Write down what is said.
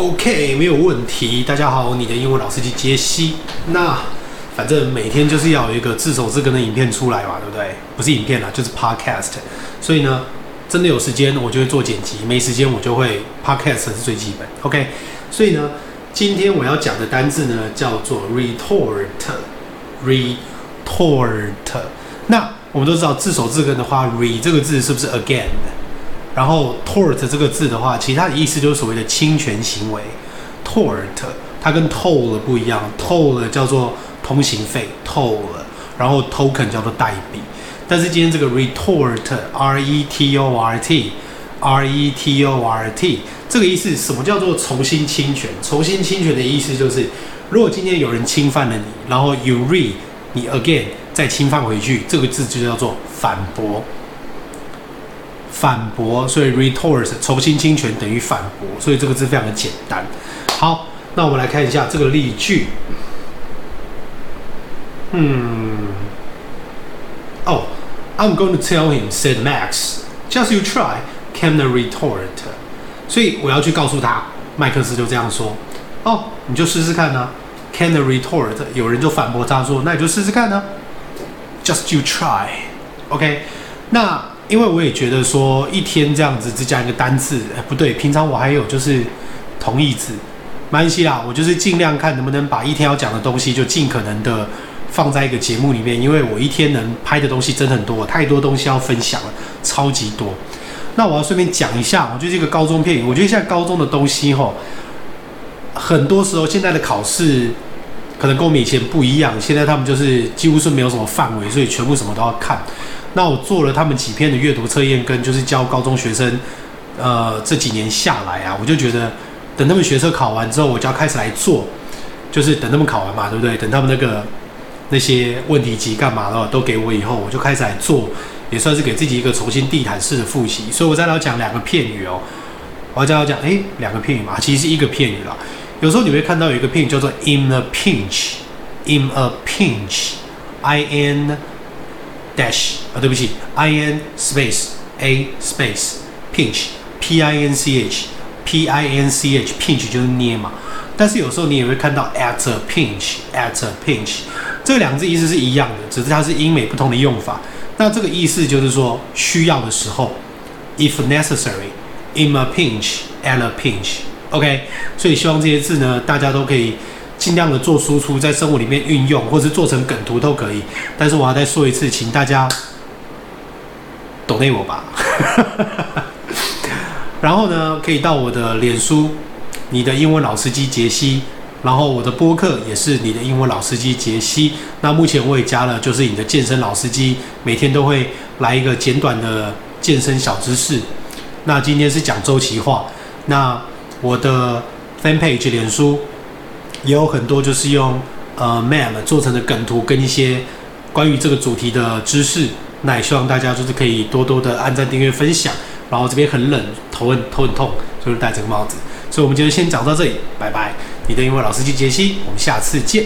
OK，没有问题。大家好，你的英文老司机杰西。那反正每天就是要有一个字首字根的影片出来嘛，对不对？不是影片啦，就是 Podcast。所以呢，真的有时间我就会做剪辑，没时间我就会 Podcast 是最基本。OK，所以呢，今天我要讲的单字呢叫做 retort，retort。那我们都知道字首字根的话，re 这个字是不是 again？然后 tort 这个字的话，其他的意思就是所谓的侵权行为。tort 它跟 toll 不一样，toll 叫做通行费，toll，然后 token 叫做代币。但是今天这个 retort，r e t o r t，r e t o r t 这个意思，什么叫做重新侵权？重新侵权的意思就是，如果今天有人侵犯了你，然后 you re 你 again 再侵犯回去，这个字就叫做反驳。反驳，所以 retort 重新侵权等于反驳，所以这个字非常的简单。好，那我们来看一下这个例句。嗯，哦，I'm going to tell him, said Max. Just you try, came the retort. 所以我要去告诉他，麦克斯就这样说。哦，你就试试看呢、Can the retort，有人就反驳他说，那你就试试看呢、Just you try. OK，那。因为我也觉得说一天这样子只讲一个单字，哎，不对，平常我还有就是同义字，没关系啦，我就是尽量看能不能把一天要讲的东西就尽可能的放在一个节目里面，因为我一天能拍的东西真的很多，太多东西要分享了，超级多。那我要顺便讲一下，我觉得这个高中片，我觉得现在高中的东西吼，很多时候现在的考试可能跟我们以前不一样，现在他们就是几乎是没有什么范围，所以全部什么都要看。那我做了他们几篇的阅读测验，跟就是教高中学生，呃，这几年下来啊，我就觉得，等他们学测考完之后，我就要开始来做，就是等他们考完嘛，对不对？等他们那个那些问题集干嘛的都给我以后，我就开始来做，也算是给自己一个重新地毯式的复习。所以我再来讲两个片语哦，我要再来讲，诶，两个片语嘛，其实是一个片语啦。有时候你会看到有一个片语叫做 in a pinch，in a pinch，I N。Dash 啊，对不起，i n space a space pinch p i n c h p i n c h pinch 就是捏嘛。但是有时候你也会看到 at a pinch at a pinch 这两个字意思是一样的，只是它是英美不同的用法。那这个意思就是说需要的时候，if necessary in a pinch at a pinch OK。所以希望这些字呢，大家都可以。尽量的做输出，在生活里面运用，或是做成梗图都可以。但是我要再说一次，请大家 donate 我吧。然后呢，可以到我的脸书，你的英文老司机杰西。然后我的播客也是你的英文老司机杰西。那目前我也加了，就是你的健身老司机，每天都会来一个简短的健身小知识。那今天是讲周期化。那我的 fan page 脸书。也有很多就是用呃 mam 做成的梗图跟一些关于这个主题的知识，那也希望大家就是可以多多的按赞、订阅、分享。然后这边很冷，头很头很痛，就是戴这个帽子。所以我们今天先讲到这里，拜拜。你的英文老师季杰西，我们下次见。